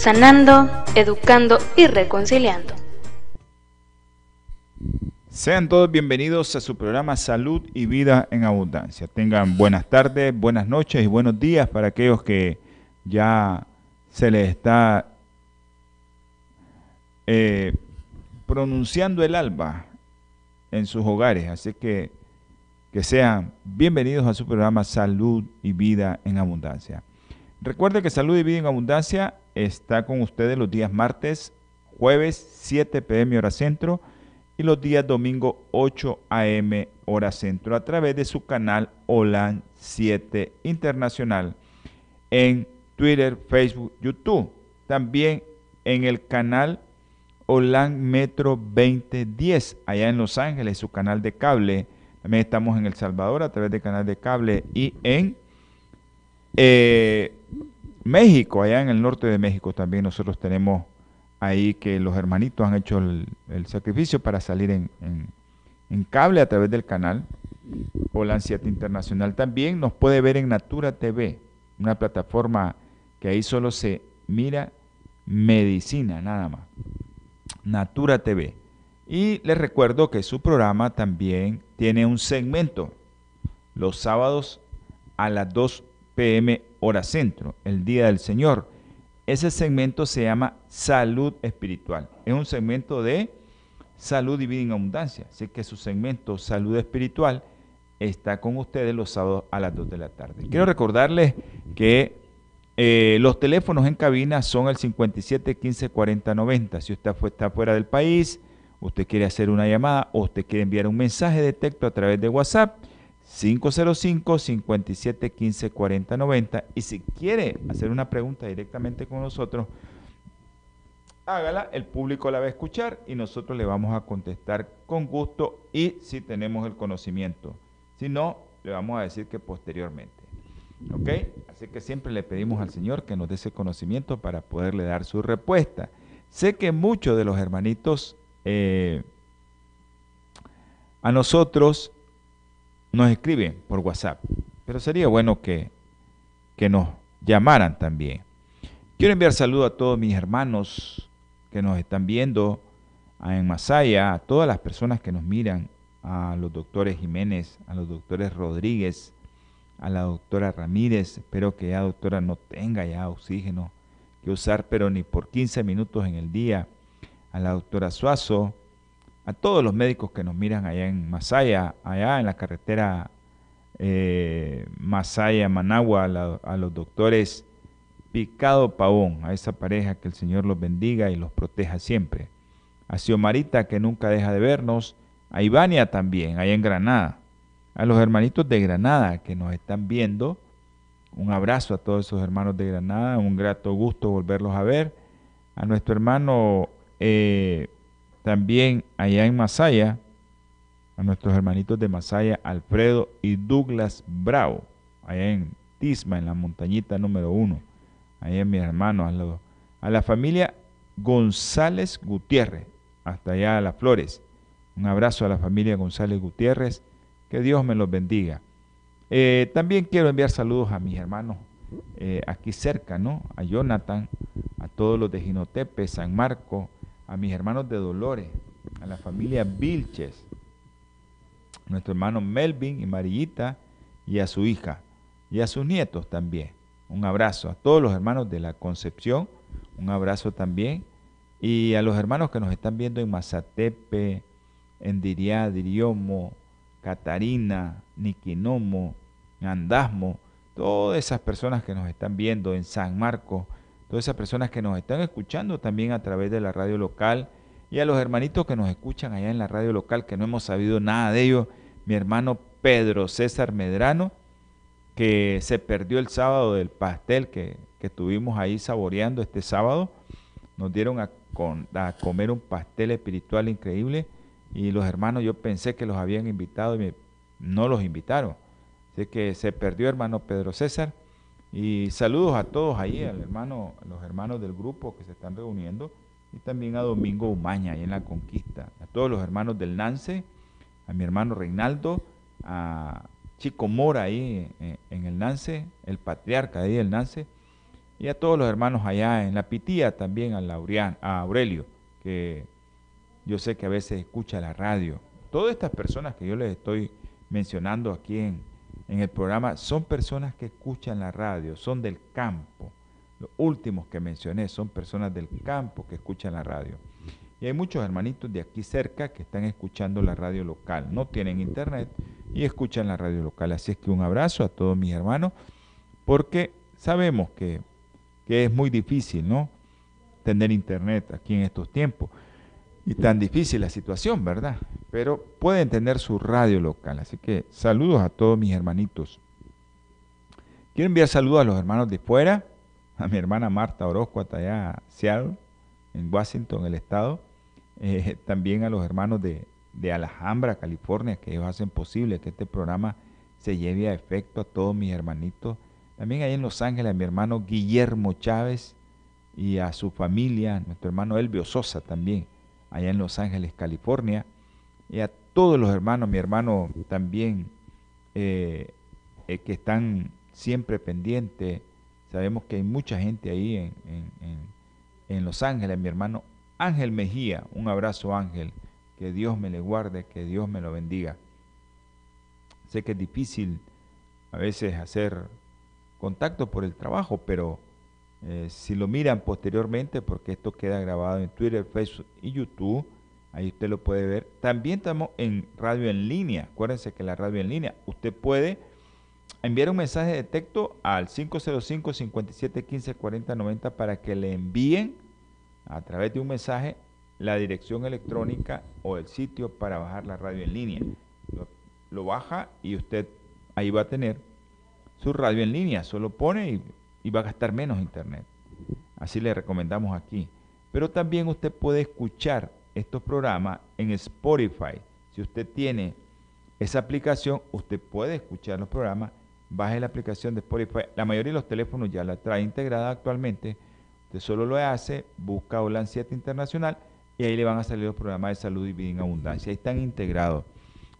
sanando, educando y reconciliando. Sean todos bienvenidos a su programa Salud y Vida en Abundancia. Tengan buenas tardes, buenas noches y buenos días para aquellos que ya se les está eh, pronunciando el alba en sus hogares. Así que que sean bienvenidos a su programa Salud y Vida en Abundancia. Recuerde que Salud y Vida en Abundancia está con ustedes los días martes, jueves 7 pm hora centro y los días domingo 8 am hora centro a través de su canal OLAN 7 Internacional en Twitter, Facebook, YouTube. También en el canal OLAN Metro 2010 allá en Los Ángeles, su canal de cable. También estamos en El Salvador a través del canal de cable y en eh, México, allá en el norte de México también nosotros tenemos ahí que los hermanitos han hecho el, sacrificio para salir en, cable a través del canal Holan 7 Internacional. También nos puede ver en Natura TV, una plataforma que ahí solo se mira medicina, nada más. Natura TV. Y les recuerdo que su programa también tiene un segmento los sábados a las 2 pm hora centro, el Día del Señor. Ese segmento se llama Salud Espiritual. Es un segmento de salud y vida en abundancia. Así que su segmento Salud Espiritual está con ustedes los sábados a las 2 de la tarde. Quiero recordarles que eh, los teléfonos en cabina son el 57 15 40 90. Si usted está fuera del país, usted quiere hacer una llamada o usted quiere enviar un mensaje de texto a través de WhatsApp, 505-5715-4090. Y si quiere hacer una pregunta directamente con nosotros, hágala, el público la va a escuchar y nosotros le vamos a contestar con gusto y si tenemos el conocimiento. Si no, le vamos a decir que posteriormente. ¿Ok? Así que siempre le pedimos al Señor que nos dé ese conocimiento para poderle dar su respuesta. Sé que muchos de los hermanitos eh, a nosotros nos escriben por WhatsApp, pero sería bueno que, que nos llamaran también. Quiero enviar saludo a todos mis hermanos que nos están viendo en Masaya, a todas las personas que nos miran, a los doctores Jiménez, a los doctores Rodríguez, a la doctora Ramírez. Espero que ya doctora no tenga ya oxígeno que usar, pero ni por 15 minutos en el día. A la doctora Suazo, a todos los médicos que nos miran allá en Masaya, allá en la carretera eh, Masaya, Managua, a, los doctores Picado Pavón, a esa pareja que el Señor los bendiga y los proteja siempre. A Xiomarita que nunca deja de vernos, a Ivania también, allá en Granada. A los hermanitos de Granada que nos están viendo, un abrazo a todos esos hermanos de Granada, un grato gusto volverlos a ver. A nuestro hermano eh, también allá en Masaya, a nuestros hermanitos de Masaya, Alfredo y Douglas Bravo, allá en Tisma, en la montañita número uno, allá en mis hermanos, a la familia González Gutiérrez, hasta allá a las Flores. Un abrazo a la familia González Gutiérrez, que Dios me los bendiga. Eh, también quiero enviar saludos a mis hermanos eh, aquí cerca, ¿no? A Jonathan, a todos los de Ginotepe, San Marco, a mis hermanos de Dolores, a la familia Vilches, nuestro hermano Melvin y Marillita y a su hija y a sus nietos también. Un abrazo a todos los hermanos de la Concepción, un abrazo también y a los hermanos que nos están viendo en Mazatepe, en Diriá, Diriomo, Catarina, Niquinomo, Andasmo, todas esas personas que nos están viendo en San Marcos, todas esas personas que nos están escuchando también a través de la radio local y a los hermanitos que nos escuchan allá en la radio local que no hemos sabido nada de ellos, mi hermano Pedro César Medrano, que se perdió el sábado del pastel que que estuvimos ahí saboreando este sábado. Nos dieron a, a comer un pastel espiritual increíble y los hermanos yo pensé que los habían invitado y no los invitaron. Así que se perdió hermano Pedro César. Y saludos a todos ahí, al hermano, a los hermanos del grupo que se están reuniendo y también a Domingo Umaña ahí en la Conquista, a todos los hermanos del Nance, a mi hermano Reinaldo, a Chico Mora ahí en, el Nance, el patriarca ahí del Nance, y a todos los hermanos allá en la Pitía también, a, Laurian, a Aurelio, que yo sé que a veces escucha la radio. Todas estas personas que yo les estoy mencionando aquí en, en el programa son personas que escuchan la radio, son del campo. Los últimos que mencioné son personas del campo que escuchan la radio. Y hay muchos hermanitos de aquí cerca que están escuchando la radio local. No tienen internet y escuchan la radio local. Así es que un abrazo a todos mis hermanos, porque sabemos que, que es muy difícil, ¿no? Tener internet aquí en estos tiempos. Y tan difícil la situación, ¿verdad? Pero pueden tener su radio local. Así que saludos a todos mis hermanitos. Quiero enviar saludos a los hermanos de fuera, a mi hermana Marta Orozco, hasta allá Seattle, en Washington, el estado. Eh, también a los hermanos de, de Alhambra, California, que ellos hacen posible que este programa se lleve a efecto a todos mis hermanitos. También ahí en Los Ángeles a mi hermano Guillermo Chávez y a su familia, nuestro hermano Elvio Sosa también allá en Los Ángeles, California, y a todos los hermanos, mi hermano también, eh, eh, que están siempre pendientes. Sabemos que hay mucha gente ahí en, en, Los Ángeles, mi hermano Ángel Mejía, un abrazo Ángel, que Dios me le guarde, que Dios me lo bendiga. Sé que es difícil a veces hacer contacto por el trabajo, pero eh, si lo miran posteriormente, porque esto queda grabado en Twitter, Facebook y YouTube, ahí usted lo puede ver. También estamos en radio en línea. Acuérdense que la radio en línea, usted puede enviar un mensaje de texto al 505 57 15 40 90 para que le envíen a través de un mensaje la dirección electrónica o el sitio para bajar la radio en línea. lo baja y usted ahí va a tener su radio en línea. Solo pone y y va a gastar menos internet. Así le recomendamos aquí. Pero también usted puede escuchar estos programas en Spotify. Si usted tiene esa aplicación, usted puede escuchar los programas. Baje la aplicación de Spotify. La mayoría de los teléfonos ya la trae integrada actualmente. Usted solo lo hace, busca Holan 7 Internacional y ahí le van a salir los programas de salud y vida en abundancia. Ahí están integrados.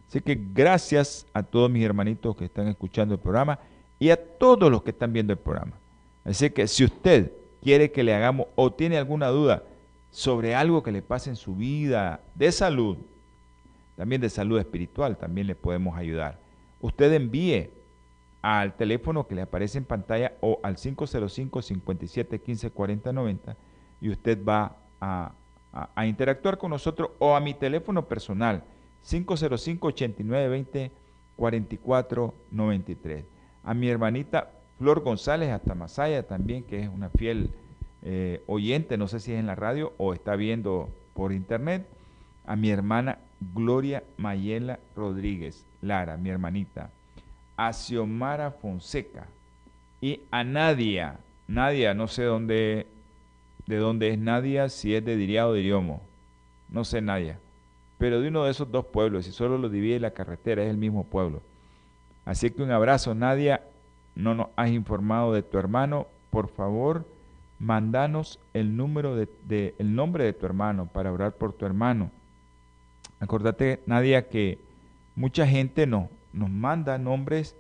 Así que gracias a todos mis hermanitos que están escuchando el programa y a todos los que están viendo el programa. Así que si usted quiere que le hagamos o tiene alguna duda sobre algo que le pase en su vida de salud, también de salud espiritual, también le podemos ayudar. Usted envíe al teléfono que le aparece en pantalla o al 505 57 15 40 90 y usted va a, a, interactuar con nosotros o a mi teléfono personal 505 89 20 44 93. A mi hermanita Flor González hasta Masaya también, que es una fiel eh, oyente, no sé si es en la radio o está viendo por internet, a mi hermana Gloria Mayela Rodríguez, Lara, mi hermanita, a Xiomara Fonseca y a Nadia, Nadia, no sé dónde, de dónde es Nadia, si es de Diria o de Iriomo, no sé Nadia, pero de uno de esos dos pueblos, si solo lo divide la carretera, es el mismo pueblo. Así que un abrazo, Nadia, no nos has informado de tu hermano, por favor, mandanos el número de, el nombre de tu hermano para orar por tu hermano. Acordate, Nadia, que mucha gente no, nos manda nombres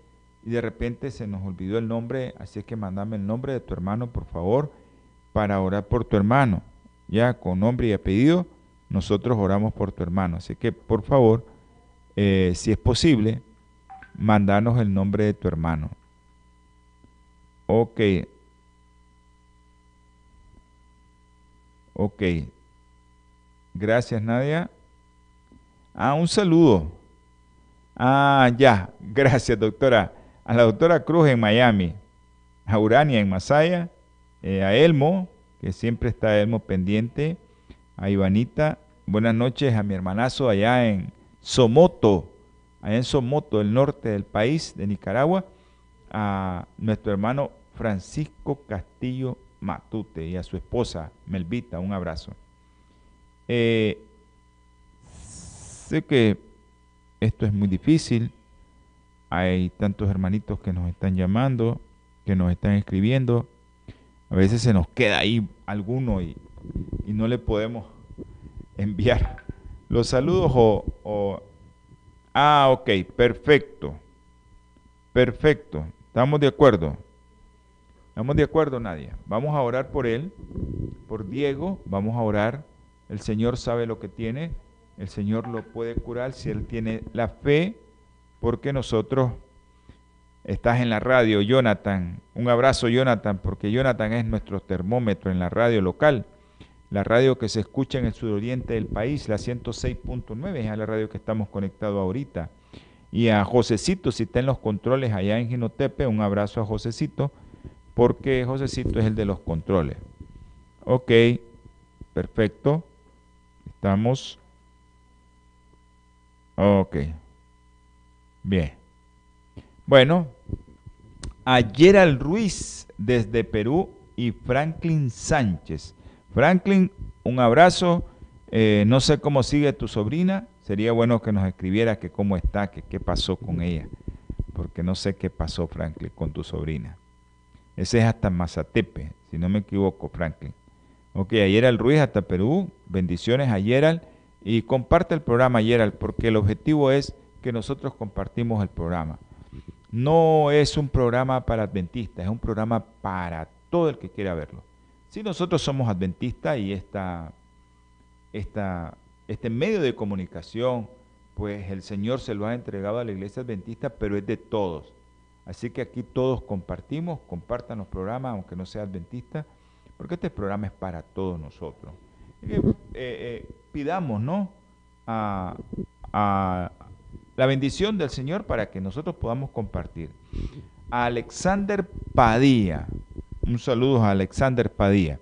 y de repente se nos olvidó el nombre, así que mandame el nombre de tu hermano, por favor, para orar por tu hermano. Ya con nombre y apellido, nosotros oramos por tu hermano. Así que, por favor, eh, si es posible, mandanos el nombre de tu hermano. Ok. Ok. Gracias, Nadia. Ah, un saludo. Ah, ya. Gracias, doctora. A la doctora Cruz en Miami. A Urania en Masaya. Eh, a Elmo, que siempre está Elmo pendiente. A Ivanita. Buenas noches a mi hermanazo allá en Somoto. Allá en Somoto, el norte del país de Nicaragua. A nuestro hermano Francisco Castillo Matute y a su esposa Melvita, un abrazo. Eh, sé que esto es muy difícil, hay tantos hermanitos que nos están llamando, que nos están escribiendo, a veces se nos queda ahí alguno y, no le podemos enviar los saludos o, o... Ah, ok, perfecto, perfecto, estamos de acuerdo. ¿Estamos de acuerdo, Nadia? Vamos a orar por él, por Diego, vamos a orar. El Señor sabe lo que tiene, el Señor lo puede curar si él tiene la fe, porque nosotros estás en la radio, Jonathan. Un abrazo, Jonathan, porque Jonathan es nuestro termómetro en la radio local, la radio que se escucha en el suroriente del país, la 106.9, es a la radio que estamos conectados ahorita. Y a Josecito, si está en los controles allá en Ginotepe, un abrazo a Josecito, porque Josecito es el de los controles. Ok, perfecto. Estamos. Ok. Bien. Bueno, a Gerald Ruiz desde Perú y Franklin Sánchez. Franklin, un abrazo. Eh, no sé cómo sigue tu sobrina. Sería bueno que nos escribiera que cómo está, que qué pasó con ella. Porque no sé qué pasó, Franklin, con tu sobrina. Ese es hasta Mazatepe, si no me equivoco, Franklin. Ok, a Gerald Ruiz hasta Perú. Bendiciones a Gerald. Y comparte el programa, Gerald, porque el objetivo es que nosotros compartimos el programa no es un programa para adventistas, es un programa para todo el que quiera verlo. Si nosotros somos adventistas y esta, este medio de comunicación, pues el Señor se lo ha entregado a la iglesia adventista, pero es de todos. Así que aquí todos compartimos, compartan los programas, aunque no sea adventista, porque este programa es para todos nosotros. Eh, eh, pidamos, ¿no? a, la bendición del Señor para que nosotros podamos compartir. A Alexander Padilla, un saludo a Alexander Padilla.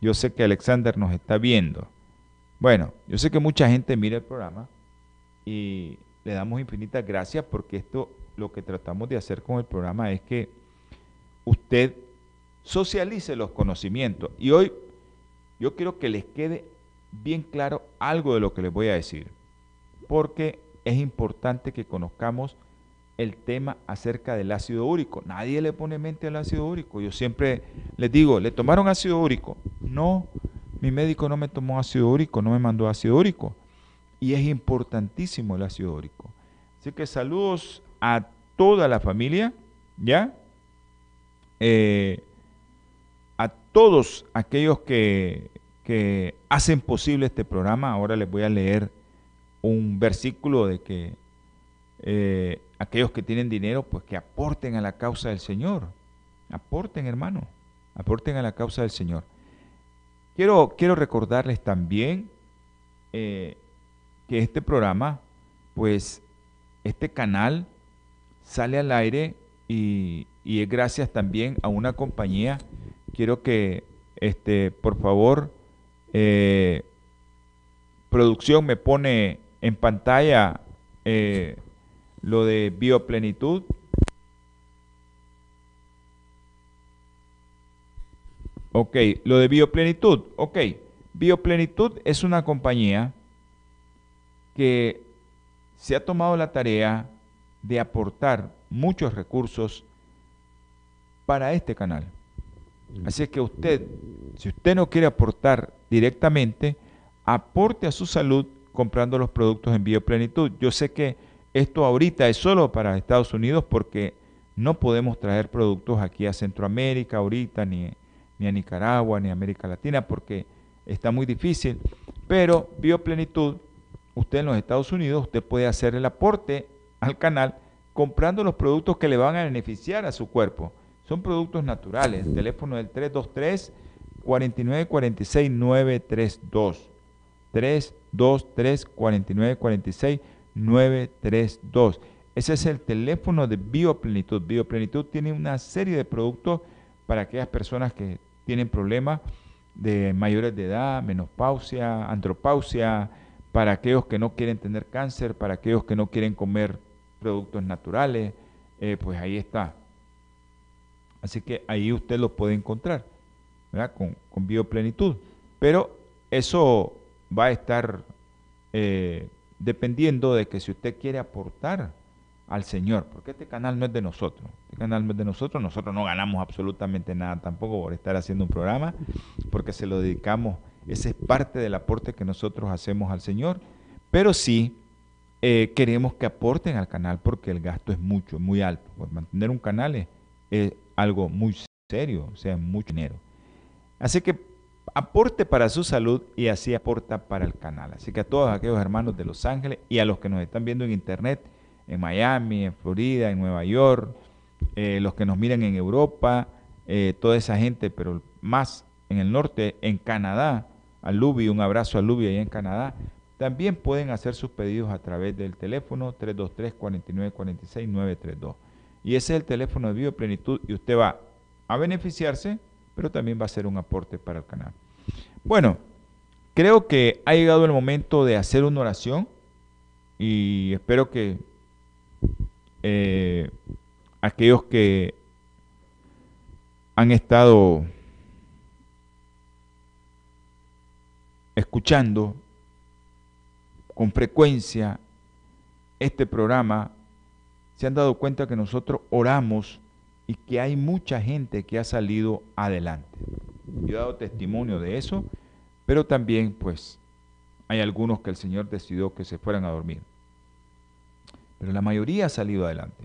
Yo sé que Alexander nos está viendo. Bueno, yo sé que mucha gente mira el programa y le damos infinitas gracias porque esto lo que tratamos de hacer con el programa es que usted socialice los conocimientos. Y hoy yo quiero que les quede bien claro algo de lo que les voy a decir. Porque es importante que conozcamos el tema acerca del ácido úrico. Nadie le pone mente al ácido úrico. Yo siempre les digo, ¿le tomaron ácido úrico? No, mi médico no me tomó ácido úrico, no me mandó ácido úrico. Y es importantísimo el ácido úrico. Así que saludos a toda la familia, ¿ya? Eh, a todos aquellos que, que hacen posible este programa. Ahora les voy a leer un versículo de que eh, aquellos que tienen dinero, pues que aporten a la causa del Señor. Aporten, hermano, aporten a la causa del Señor. Quiero, quiero recordarles también eh, que este programa, pues este canal sale al aire y, es gracias también a una compañía. Quiero que, este, por favor, eh, producción me pone en pantalla eh, lo de bioplenitud. Ok, lo de bioplenitud. Ok, bioplenitud es una compañía que se ha tomado la tarea de aportar muchos recursos para este canal. Así es que usted, si usted no quiere aportar directamente, aporte a su salud comprando los productos en bioplenitud. Yo sé que esto ahorita es solo para Estados Unidos porque no podemos traer productos aquí a Centroamérica ahorita, ni, ni a Nicaragua, ni a América Latina, porque está muy difícil. Pero bioplenitud, usted en los Estados Unidos, usted puede hacer el aporte al canal comprando los productos que le van a beneficiar a su cuerpo. Son productos naturales. El teléfono del 323 4946 932. 323 49 46 932. Ese es el teléfono de Bioplenitud. Bioplenitud tiene una serie de productos para aquellas personas que tienen problemas de mayores de edad, menopausia, andropausia, para aquellos que no quieren tener cáncer, para aquellos que no quieren comer productos naturales, eh, pues ahí está. Así que ahí usted lo puede encontrar, ¿verdad? Con, con bioplenitud. Pero eso va a estar eh, dependiendo de que si usted quiere aportar al Señor, porque este canal no es de nosotros, este canal no es de nosotros, nosotros no ganamos absolutamente nada tampoco por estar haciendo un programa, porque se lo dedicamos, ese es parte del aporte que nosotros hacemos al Señor, pero sí eh, queremos que aporten al canal porque el gasto es mucho, muy alto, pues mantener un canal es, algo muy serio, o sea, mucho dinero. Así que aporte para su salud y así aporta para el canal. Así que a todos aquellos hermanos de Los Ángeles y a los que nos están viendo en internet, en Miami, en Florida, en Nueva York, eh, los que nos miran en Europa, eh, toda esa gente, pero más en el norte, en Canadá, a Luby, un abrazo a Luby ahí en Canadá, también pueden hacer sus pedidos a través del teléfono 323-4946-932. Y ese es el teléfono de Bioplenitud y usted va a beneficiarse, pero también va a ser un aporte para el canal. Bueno, creo que ha llegado el momento de hacer una oración y espero que eh, aquellos que han estado escuchando con frecuencia este programa se han dado cuenta que nosotros oramos y que hay mucha gente que ha salido adelante. Yo he dado testimonio de eso, pero también pues hay algunos que el Señor decidió que se fueran a dormir. Pero la mayoría ha salido adelante.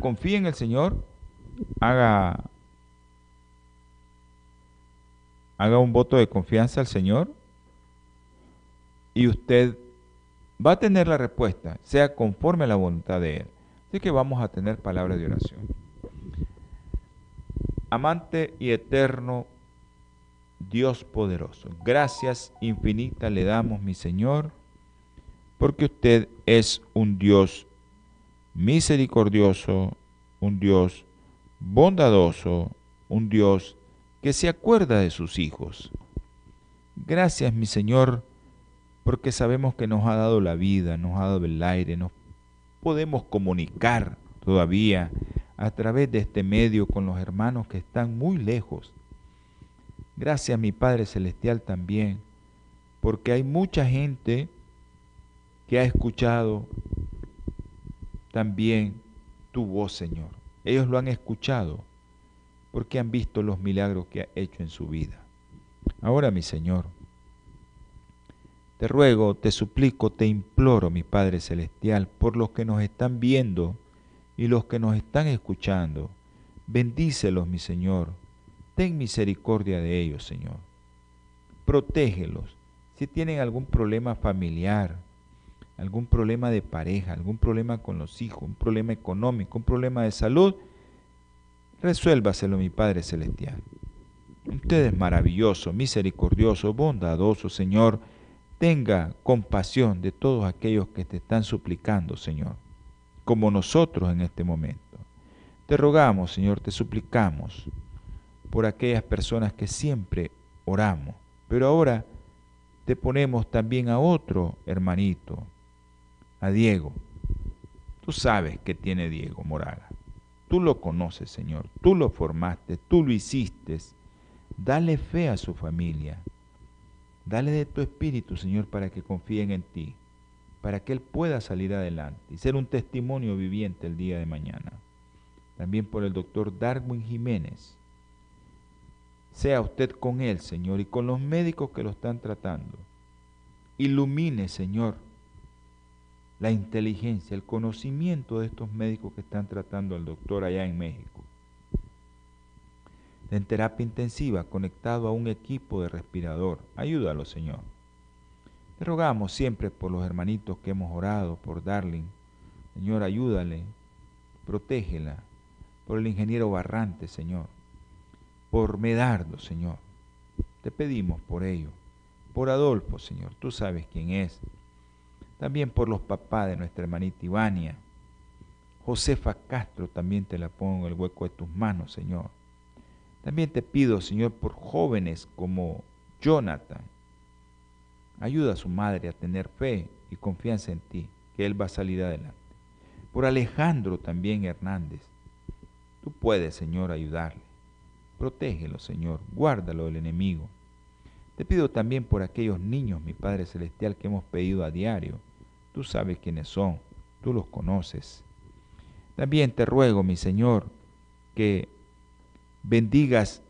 Confíe en el Señor, haga, haga un voto de confianza al Señor y usted va a tener la respuesta, sea conforme a la voluntad de Él. Así que vamos a tener palabras de oración. Amante y eterno Dios poderoso, gracias infinitas le damos, mi Señor, porque usted es un Dios misericordioso, un Dios bondadoso, un Dios que se acuerda de sus hijos. Gracias, mi Señor, porque sabemos que nos ha dado la vida, nos ha dado el aire, nos podemos comunicar todavía a través de este medio con los hermanos que están muy lejos. Gracias mi Padre Celestial también, porque hay mucha gente que ha escuchado también tu voz, Señor. Ellos lo han escuchado porque han visto los milagros que ha hecho en su vida. Ahora, mi Señor, te ruego, te suplico, te imploro, mi Padre Celestial, por los que nos están viendo y los que nos están escuchando. Bendícelos, mi Señor. Ten misericordia de ellos, Señor. Protégelos. Si tienen algún problema familiar, algún problema de pareja, algún problema con los hijos, un problema económico, un problema de salud, resuélvaselo, mi Padre Celestial. Usted es maravilloso, misericordioso, bondadoso, Señor tenga compasión de todos aquellos que te están suplicando, Señor, como nosotros en este momento. Te rogamos, Señor, te suplicamos por aquellas personas que siempre oramos, pero ahora te ponemos también a otro hermanito, a Diego. Tú sabes que tiene Diego Moraga. Tú lo conoces, Señor. Tú lo formaste, tú lo hiciste. Dale fe a su familia. Dale de tu espíritu, Señor, para que confíen en ti, para que Él pueda salir adelante y ser un testimonio viviente el día de mañana. También por el doctor Darwin Jiménez. Sea usted con él, Señor, y con los médicos que lo están tratando. Ilumine, Señor, la inteligencia, el conocimiento de estos médicos que están tratando al doctor allá en México en terapia intensiva conectado a un equipo de respirador. Ayúdalo, Señor. Te rogamos siempre por los hermanitos que hemos orado, por Darling. Señor, ayúdale, protégela. Por el ingeniero Barrante, Señor. Por Medardo, Señor. Te pedimos por ello. Por Adolfo, Señor. Tú sabes quién es. También por los papás de nuestra hermanita Ivania. Josefa Castro, también te la pongo en el hueco de tus manos, Señor. También te pido, Señor, por jóvenes como Jonathan. Ayuda a su madre a tener fe y confianza en ti, que él va a salir adelante. Por Alejandro también Hernández. Tú puedes, Señor, ayudarle. Protégelo, Señor. Guárdalo del enemigo. Te pido también por aquellos niños, mi Padre Celestial, que hemos pedido a diario. Tú sabes quiénes son, tú los conoces. También te ruego, mi Señor, que bendigas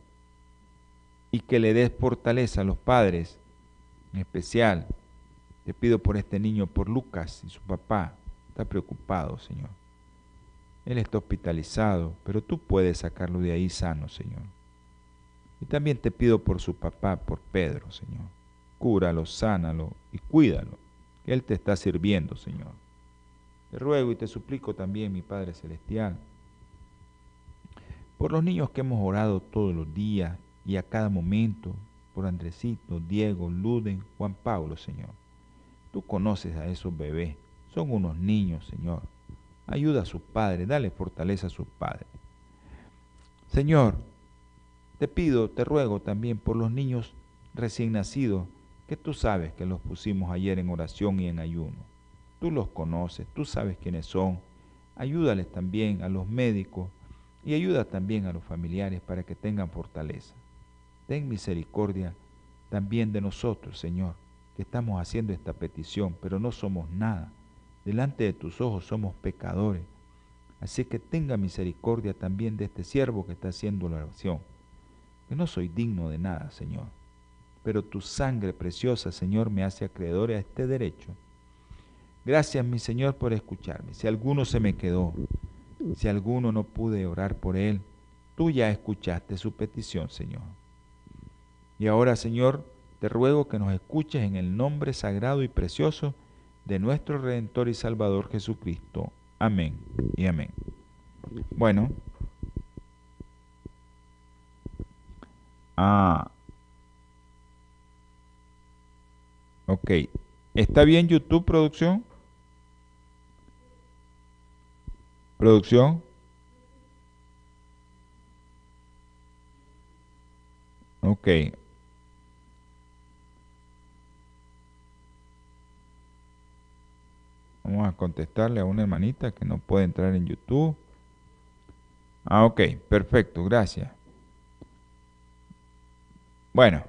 y que le des fortaleza a los padres, en especial. Te pido por este niño, por Lucas y su papá. Está preocupado, Señor. Él está hospitalizado, pero tú puedes sacarlo de ahí sano, Señor. Y también te pido por su papá, por Pedro, Señor. Cúralo, sánalo y cuídalo, que Él te está sirviendo, Señor. Te ruego y te suplico también, mi Padre Celestial, por los niños que hemos orado todos los días y a cada momento, por Andresito, Diego, Luden, Juan Pablo, Señor. Tú conoces a esos bebés, son unos niños, Señor. Ayuda a sus padres, dale fortaleza a sus padres. Señor, te pido, te ruego también por los niños recién nacidos, que tú sabes que los pusimos ayer en oración y en ayuno. Tú los conoces, tú sabes quiénes son. Ayúdales también a los médicos y ayuda también a los familiares para que tengan fortaleza. Ten misericordia también de nosotros, Señor, que estamos haciendo esta petición, pero no somos nada. Delante de tus ojos somos pecadores. Así que tenga misericordia también de este siervo que está haciendo la oración. Que no soy digno de nada, Señor. Pero tu sangre preciosa, Señor, me hace acreedor a este derecho. Gracias, mi Señor, por escucharme. Si alguno se me quedó, si alguno no pude orar por él, tú ya escuchaste su petición, Señor. Y ahora, Señor, te ruego que nos escuches en el nombre sagrado y precioso de nuestro Redentor y Salvador Jesucristo. Amén y amén. Bueno. Ah. Ok. ¿Está bien YouTube, producción? Producción. Ok. Vamos a contestarle a una hermanita que no puede entrar en YouTube. Ah, ok, perfecto, gracias. Bueno,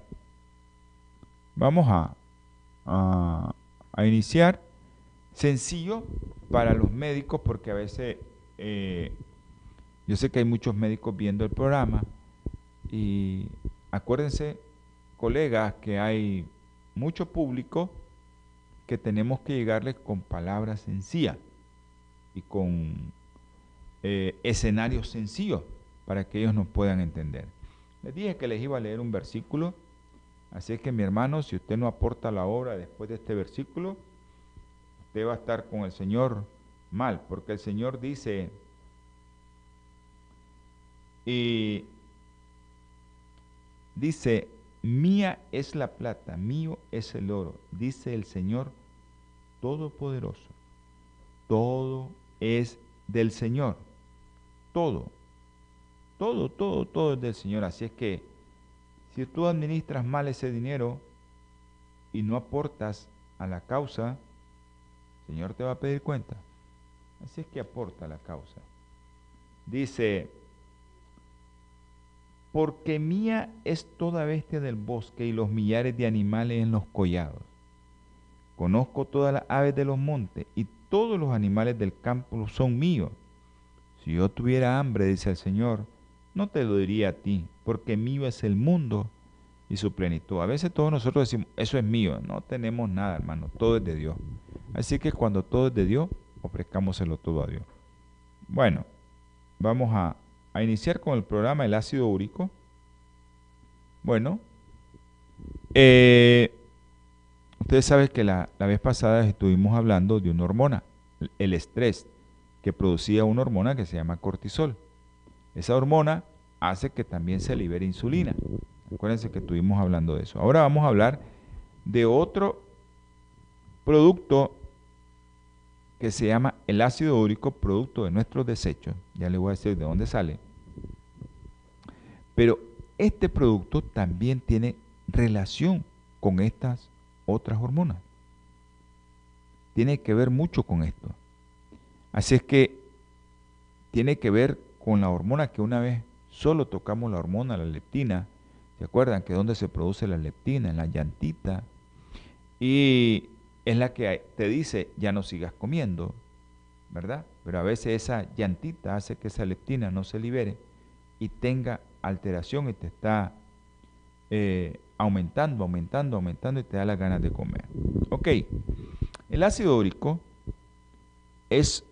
vamos a, a, iniciar. Sencillo para los médicos porque a veces eh, yo sé que hay muchos médicos viendo el programa y acuérdense, colegas, que hay mucho público que tenemos que llegarles con palabras sencillas y con eh, escenarios sencillos para que ellos nos puedan entender. Les dije que les iba a leer un versículo, así que mi hermano, si usted no aporta la obra después de este versículo, usted va a estar con el Señor mal, porque el Señor dice, y dice, Mía es la plata, mío es el oro, dice el Señor Todopoderoso. Todo es del Señor. Todo. Todo, todo, todo es del Señor. Así es que si tú administras mal ese dinero y no aportas a la causa, el Señor te va a pedir cuenta. Así es que aporta la causa. Dice, porque mía es toda bestia del bosque y los millares de animales en los collados. Conozco todas las aves de los montes y todos los animales del campo son míos. Si yo tuviera hambre, dice el Señor, no te lo diría a ti, porque mío es el mundo y su plenitud. A veces todos nosotros decimos, eso es mío, no tenemos nada, hermano, todo es de Dios. Así que cuando todo es de Dios, ofrezcámoselo todo a Dios. Bueno, vamos a a iniciar con el programa el ácido úrico. Bueno, eh, ustedes saben que la, la, vez pasada estuvimos hablando de una hormona, el estrés, que producía una hormona que se llama cortisol. Esa hormona hace que también se libere insulina. Acuérdense que estuvimos hablando de eso. Ahora vamos a hablar de otro producto que se llama el ácido úrico, producto de nuestros desechos. Ya les voy a decir de dónde sale. Pero este producto también tiene relación con estas otras hormonas. Tiene que ver mucho con esto. Así es que tiene que ver con la hormona que una vez solo tocamos la hormona, la leptina. ¿Se acuerdan que dónde se produce la leptina? En la llantita. Y es la que te dice, ya no sigas comiendo, ¿verdad? Pero a veces esa llantita hace que esa leptina no se libere y tenga alteración y te está eh, aumentando, aumentando, aumentando y te da las ganas de comer. Ok, el ácido úrico es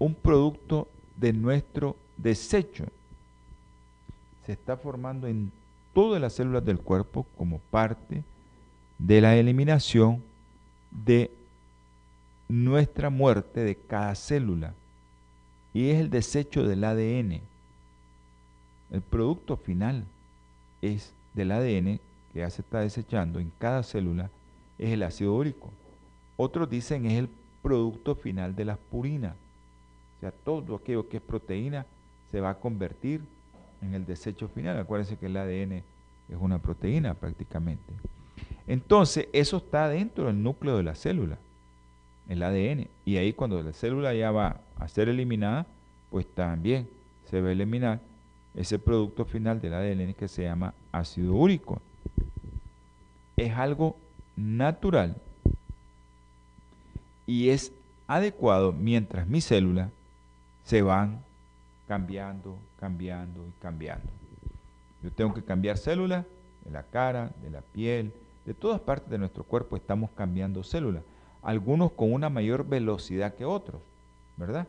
un producto de nuestro desecho. Se está formando en todas las células del cuerpo como parte de la eliminación de nuestra muerte de cada célula. Y es el desecho del ADN. El producto final es del ADN que ya se está desechando en cada célula es el ácido úrico. Otros dicen es el producto final de las purinas. O sea, todo aquello que es proteína se va a convertir en el desecho final. Acuérdense que el ADN es una proteína prácticamente. Entonces, eso está dentro del núcleo de la célula, el ADN. Y ahí cuando la célula ya va a ser eliminada, pues también se va a eliminar ese producto final del ADN que se llama ácido úrico. Es algo natural y es adecuado mientras mis células se van cambiando, cambiando y cambiando. Yo tengo que cambiar células de la cara, de la piel, de todas partes de nuestro cuerpo estamos cambiando células. Algunos con una mayor velocidad que otros, ¿verdad?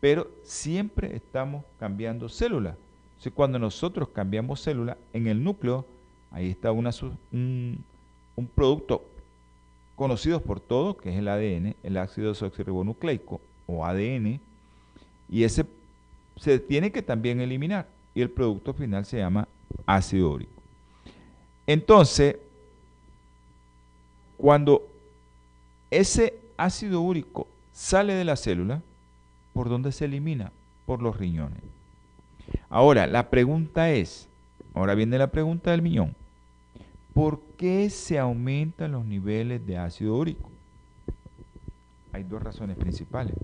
Pero siempre estamos cambiando células. Entonces, cuando nosotros cambiamos célula, en el núcleo, ahí está un, producto conocido por todos, que es el ADN, el ácido desoxirribonucleico o ADN, y ese se tiene que también eliminar, y el producto final se llama ácido úrico. Entonces, cuando ese ácido úrico sale de la célula, ¿por dónde se elimina? Por los riñones. Ahora, la pregunta es, ahora viene la pregunta del millón, ¿por qué se aumentan los niveles de ácido úrico? Hay dos razones principales.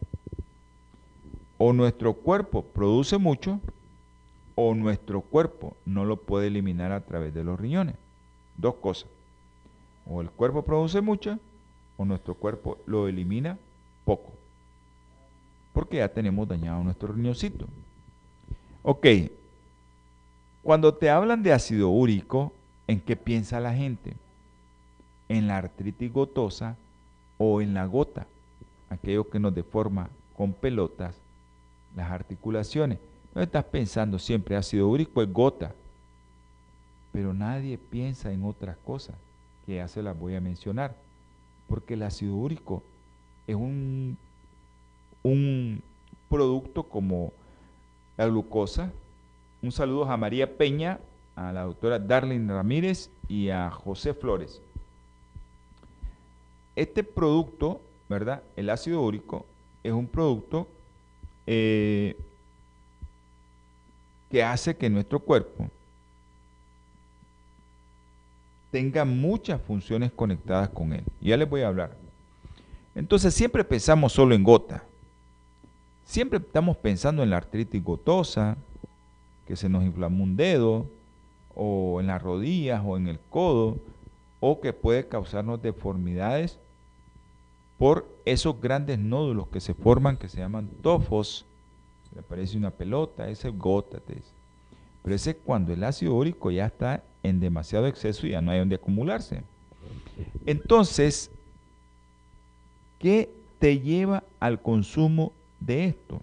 O nuestro cuerpo produce mucho, o nuestro cuerpo no lo puede eliminar a través de los riñones. Dos cosas. O el cuerpo produce mucho, o nuestro cuerpo lo elimina poco. Porque ya tenemos dañado nuestro riñoncito. Ok, cuando te hablan de ácido úrico, ¿en qué piensa la gente? En la artritis gotosa o en la gota, aquello que nos deforma con pelotas las articulaciones. No estás pensando siempre ácido úrico es gota, pero nadie piensa en otras cosas, ya se las voy a mencionar, porque el ácido úrico es un, un producto como la glucosa. Un saludo a María Peña, a la doctora Darlene Ramírez y a José Flores. Este producto, ¿verdad? El ácido úrico es un producto eh, que hace que nuestro cuerpo tenga muchas funciones conectadas con él. Ya les voy a hablar. Entonces siempre pensamos solo en gota. Siempre estamos pensando en la artritis gotosa, que se nos inflamó un dedo, o en las rodillas, o en el codo, o que puede causarnos deformidades por esos grandes nódulos que se forman, que se llaman tofos. Le aparece una pelota, ese es gota. Pero ese es cuando el ácido úrico ya está en demasiado exceso y ya no hay donde acumularse. Entonces, ¿qué te lleva al consumo de esto.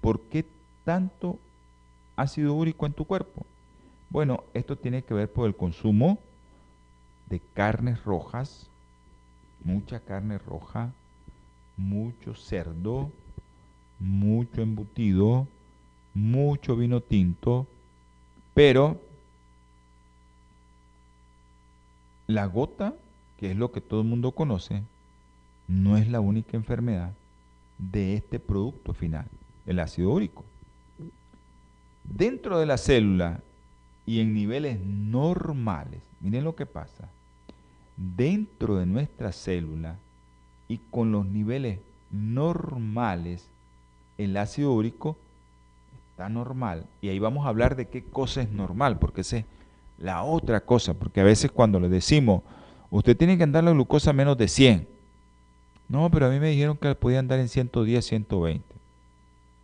¿Por qué tanto ácido úrico en tu cuerpo? Bueno, esto tiene que ver por el consumo de carnes rojas, mucha carne roja, mucho cerdo, mucho embutido, mucho vino tinto, pero la gota, que es lo que todo el mundo conoce, no es la única enfermedad de este producto final, el ácido úrico. Dentro de la célula y en niveles normales, miren lo que pasa, dentro de nuestra célula y con los niveles normales, el ácido úrico está normal, y ahí vamos a hablar de qué cosa es normal, porque esa es la otra cosa, porque a veces cuando le decimos, usted tiene que andar la glucosa menos de 100, no, pero a mí me dijeron que podía andar en 110, 120.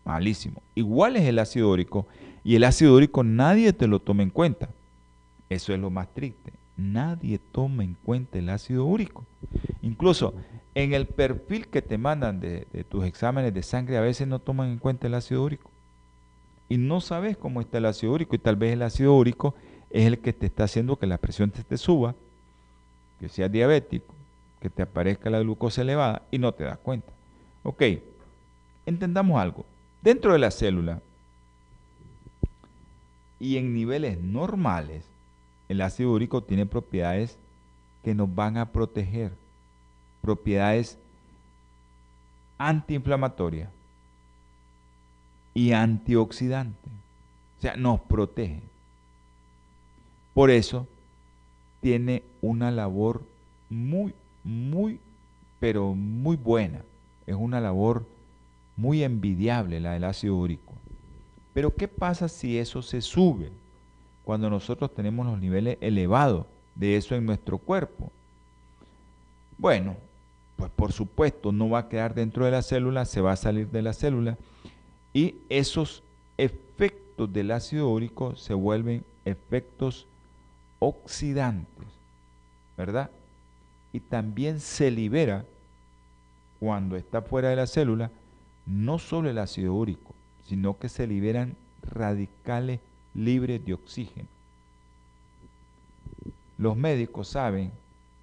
Malísimo. Igual es el ácido úrico, y el ácido úrico nadie te lo toma en cuenta. Eso es lo más triste. Nadie toma en cuenta el ácido úrico. Incluso en el perfil que te mandan de, de tus exámenes de sangre a veces no toman en cuenta el ácido úrico y no sabes cómo está el ácido úrico y tal vez el ácido úrico es el que te está haciendo que la presión te, suba, que seas diabético, que te aparezca la glucosa elevada y no te das cuenta. Ok, entendamos algo. Dentro de la célula y en niveles normales, el ácido úrico tiene propiedades que nos van a proteger, propiedades antiinflamatorias y antioxidante. O sea, nos protege. Por eso tiene una labor muy, muy, pero muy buena. Es una labor muy envidiable la del ácido úrico. Pero ¿qué pasa si eso se sube cuando nosotros tenemos los niveles elevados de eso en nuestro cuerpo? Bueno, pues por supuesto no va a quedar dentro de la célula, se va a salir de la célula y esos efectos del ácido úrico se vuelven efectos oxidantes, ¿verdad? Y también se libera cuando está fuera de la célula no solo el ácido úrico, sino que se liberan radicales libres de oxígeno. Los médicos saben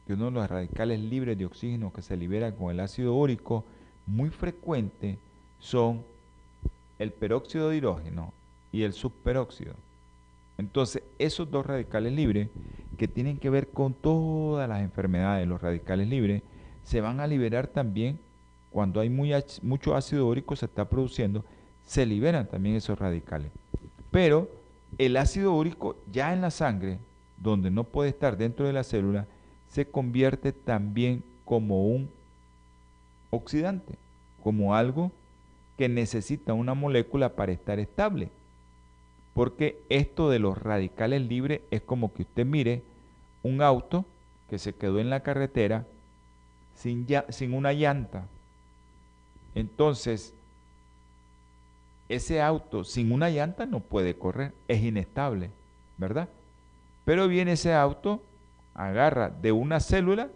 que uno de los radicales libres de oxígeno que se libera con el ácido úrico muy frecuente son el peróxido de hidrógeno y el subperóxido. Entonces, esos dos radicales libres, que tienen que ver con todas las enfermedades, los radicales libres, se van a liberar también cuando hay mucho ácido úrico se está produciendo, se liberan también esos radicales. Pero el ácido úrico ya en la sangre, donde no puede estar dentro de la célula, se convierte también como un oxidante, como algo que necesita una molécula para estar estable. Porque esto de los radicales libres es como que usted mire un auto que se quedó en la carretera sin, sin una llanta. Entonces, ese auto sin una llanta no puede correr, es inestable, ¿verdad? Pero viene ese auto, agarra de una célula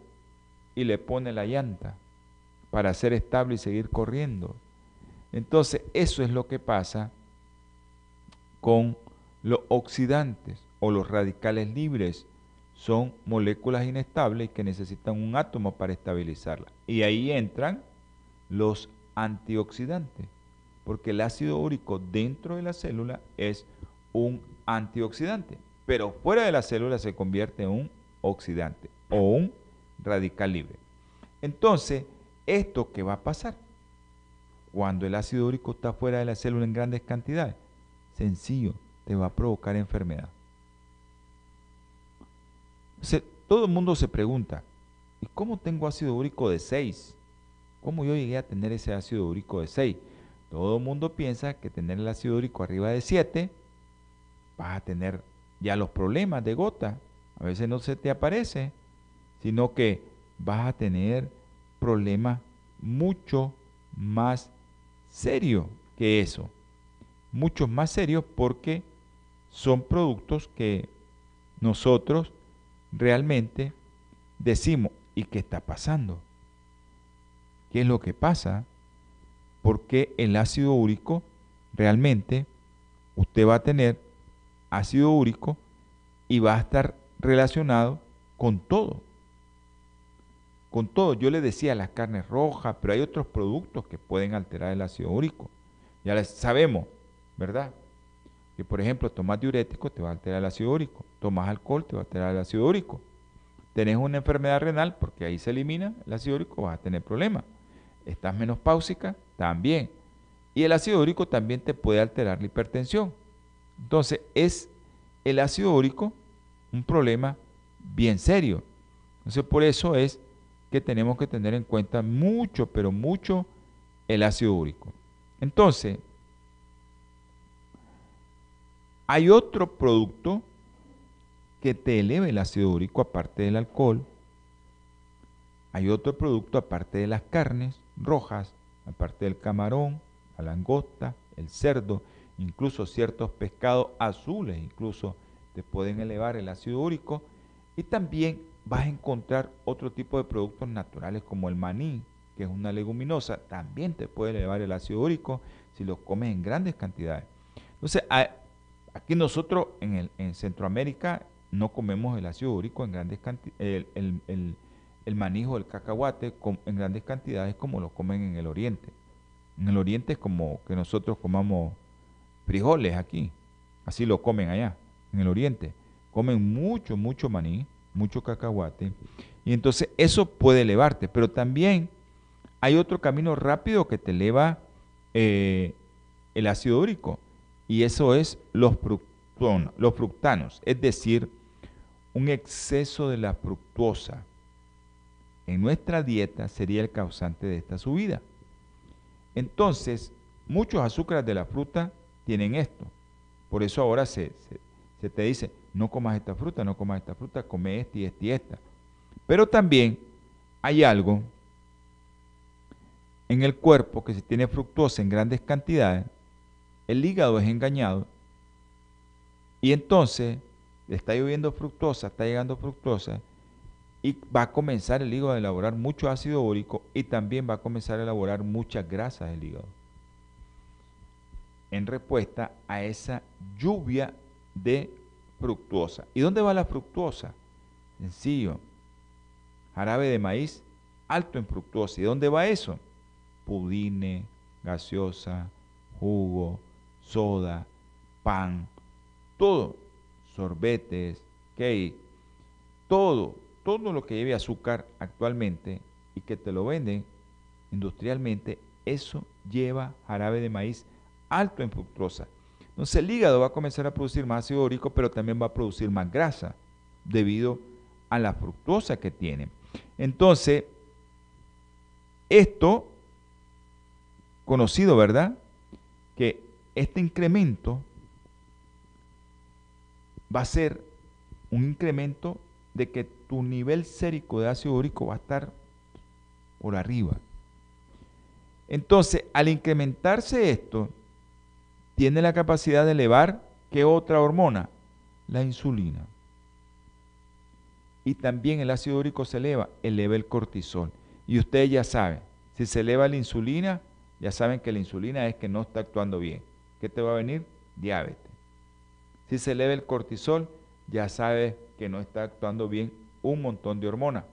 y le pone la llanta para ser estable y seguir corriendo. Entonces, eso es lo que pasa con los oxidantes o los radicales libres. Son moléculas inestables que necesitan un átomo para estabilizarla. Y ahí entran los antioxidantes, porque el ácido úrico dentro de la célula es un antioxidante, pero fuera de la célula se convierte en un oxidante o un radical libre. Entonces, ¿esto qué va a pasar? Cuando el ácido úrico está fuera de la célula en grandes cantidades, sencillo, te va a provocar enfermedad. todo el mundo se pregunta, ¿y cómo tengo ácido úrico de 6? ¿Cómo yo llegué a tener ese ácido úrico de 6? Todo el mundo piensa que tener el ácido úrico arriba de 7 vas a tener ya los problemas de gota. A veces no se te aparece, sino que vas a tener problemas mucho más serio que eso. Mucho más serio porque son productos que nosotros realmente decimos, ¿y qué está pasando? ¿Qué es lo que pasa? Porque el ácido úrico realmente usted va a tener ácido úrico y va a estar relacionado con todo con todo, yo le decía las carnes rojas, pero hay otros productos que pueden alterar el ácido úrico. Ya sabemos, ¿verdad? Que por ejemplo, tomas diurético te va a alterar el ácido úrico, tomas alcohol te va a alterar el ácido úrico. Tenés una enfermedad renal, porque ahí se elimina el ácido úrico, vas a tener problemas. Estás menopáusica, también. Y el ácido úrico también te puede alterar la hipertensión. Entonces, es el ácido úrico un problema bien serio. Entonces, por eso es que tenemos que tener en cuenta mucho, pero mucho el ácido úrico. Entonces, Hay otro producto que te eleve el ácido úrico aparte del alcohol. Hay otro producto aparte de las carnes rojas, aparte del camarón, la langosta, el cerdo, incluso ciertos pescados azules, incluso te pueden elevar el ácido úrico. Y también vas a encontrar otro tipo de productos naturales como el maní, que es una leguminosa, también te puede elevar el ácido úrico si lo comes en grandes cantidades. Entonces, aquí nosotros en, en Centroamérica no comemos el ácido úrico en grandes cantidades, el, el, el, maní o el cacahuate en grandes cantidades como lo comen en el oriente. En el oriente es como que nosotros comamos frijoles aquí, así lo comen allá, en el oriente. Comen mucho, mucho maní, mucho cacahuate, y entonces eso puede elevarte, pero también hay otro camino rápido que te eleva eh, el ácido úrico, y eso es los, los fructanos, es decir, un exceso de la fructuosa en nuestra dieta sería el causante de esta subida. Entonces, muchos azúcares de la fruta tienen esto. Por eso ahora se, se, te dice, no comas esta fruta, no comas esta fruta, come esta y esta y esta. Pero también hay algo en el cuerpo que si tiene fructuosa en grandes cantidades, el hígado es engañado y entonces está lloviendo fructosa, está llegando fructosa, y va a comenzar el hígado a elaborar mucho ácido úrico y también va a comenzar a elaborar muchas grasas del hígado. En respuesta a esa lluvia de fructuosa. ¿Y dónde va la fructuosa? Sencillo. Jarabe de maíz alto en fructuosa. ¿Y dónde va eso? Pudine, gaseosa, jugo, soda, pan, todo sorbetes, cake, todo, todo lo que lleve azúcar actualmente y que te lo venden industrialmente, eso lleva jarabe de maíz alto en fructosa. Entonces el hígado va a comenzar a producir más ácido úrico, pero también va a producir más grasa debido a la fructosa que tiene. Entonces, esto, conocido, ¿verdad? Este incremento va a ser un incremento de que tu nivel sérico de ácido úrico va a estar por arriba. Entonces, al incrementarse esto, tiene la capacidad de elevar, ¿qué otra hormona? La insulina. Y también el ácido úrico se eleva, eleva el cortisol. Y ustedes ya saben, si se eleva la insulina, ya saben que la insulina es que no está actuando bien. ¿Qué te va a venir? Diabetes. Si se eleva el cortisol, ya sabes que no está actuando bien un montón de hormonas.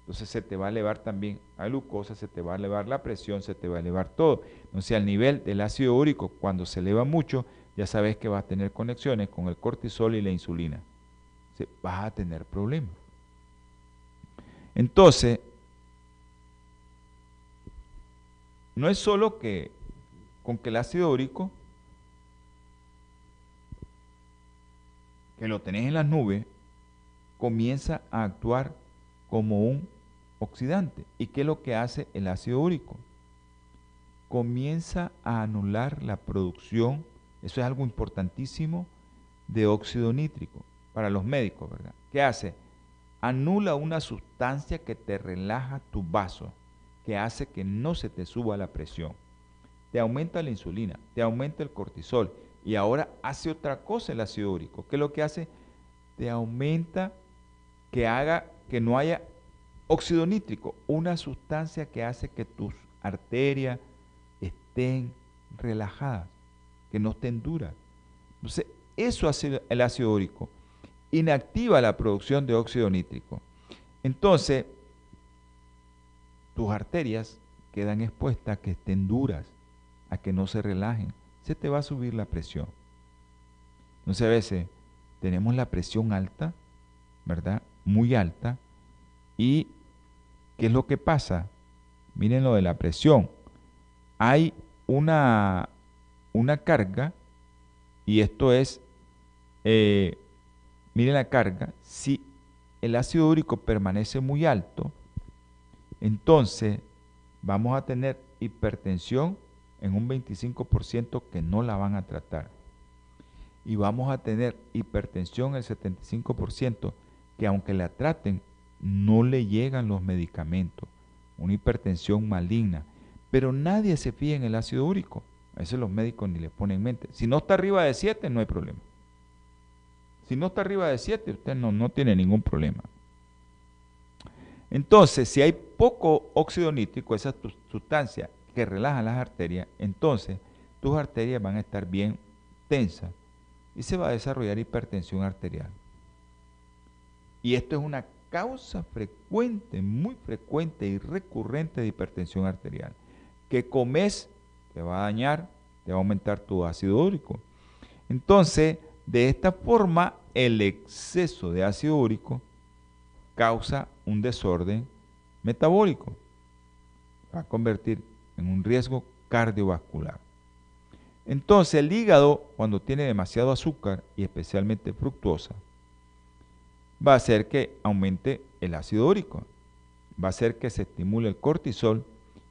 Entonces se te va a elevar también la glucosa, se te va a elevar la presión, se te va a elevar todo. Entonces al nivel del ácido úrico, cuando se eleva mucho, ya sabes que vas a tener conexiones con el cortisol y la insulina. vas a tener problemas. Entonces, no es solo que con que el ácido úrico que lo tenés en las nubes, comienza a actuar como un oxidante. ¿Y qué es lo que hace el ácido úrico? Comienza a anular la producción, eso es algo importantísimo, de óxido nítrico para los médicos, ¿verdad? ¿Qué hace? Anula una sustancia que te relaja tu vaso, que hace que no se te suba la presión. Te aumenta la insulina, te aumenta el cortisol, y ahora hace otra cosa el ácido úrico. ¿Qué es lo que hace? Te aumenta que haga que no haya óxido nítrico, una sustancia que hace que tus arterias estén relajadas, que no estén duras. Entonces, eso hace el ácido úrico. Inactiva la producción de óxido nítrico. Entonces, tus arterias quedan expuestas a que estén duras, a que no se relajen se te va a subir la presión. Entonces a veces tenemos la presión alta, ¿verdad? Muy alta. ¿Y qué es lo que pasa? Miren lo de la presión. Hay una, una carga y esto es, eh, miren la carga, si el ácido úrico permanece muy alto, entonces vamos a tener hipertensión en un 25% que no la van a tratar. y vamos a tener hipertensión el 75%, que aunque la traten, no le llegan los medicamentos. Una hipertensión maligna. Pero nadie se fía en el ácido úrico. A veces los médicos ni le ponen en mente. Si no está arriba de 7, no hay problema. Si no está arriba de 7, usted no, no tiene ningún problema. Entonces, si hay poco óxido nítrico, esa sustancia que relaja las arterias, entonces tus arterias van a estar bien tensas y se va a desarrollar hipertensión arterial. Y esto es una causa frecuente, muy frecuente y recurrente de hipertensión arterial. Que comes te va a dañar, te va a aumentar tu ácido úrico. Entonces, de esta forma, el exceso de ácido úrico causa un desorden metabólico. Va a convertir en un riesgo cardiovascular. Entonces el hígado, cuando tiene demasiado azúcar y especialmente fructosa, va a hacer que aumente el ácido úrico, va a hacer que se estimule el cortisol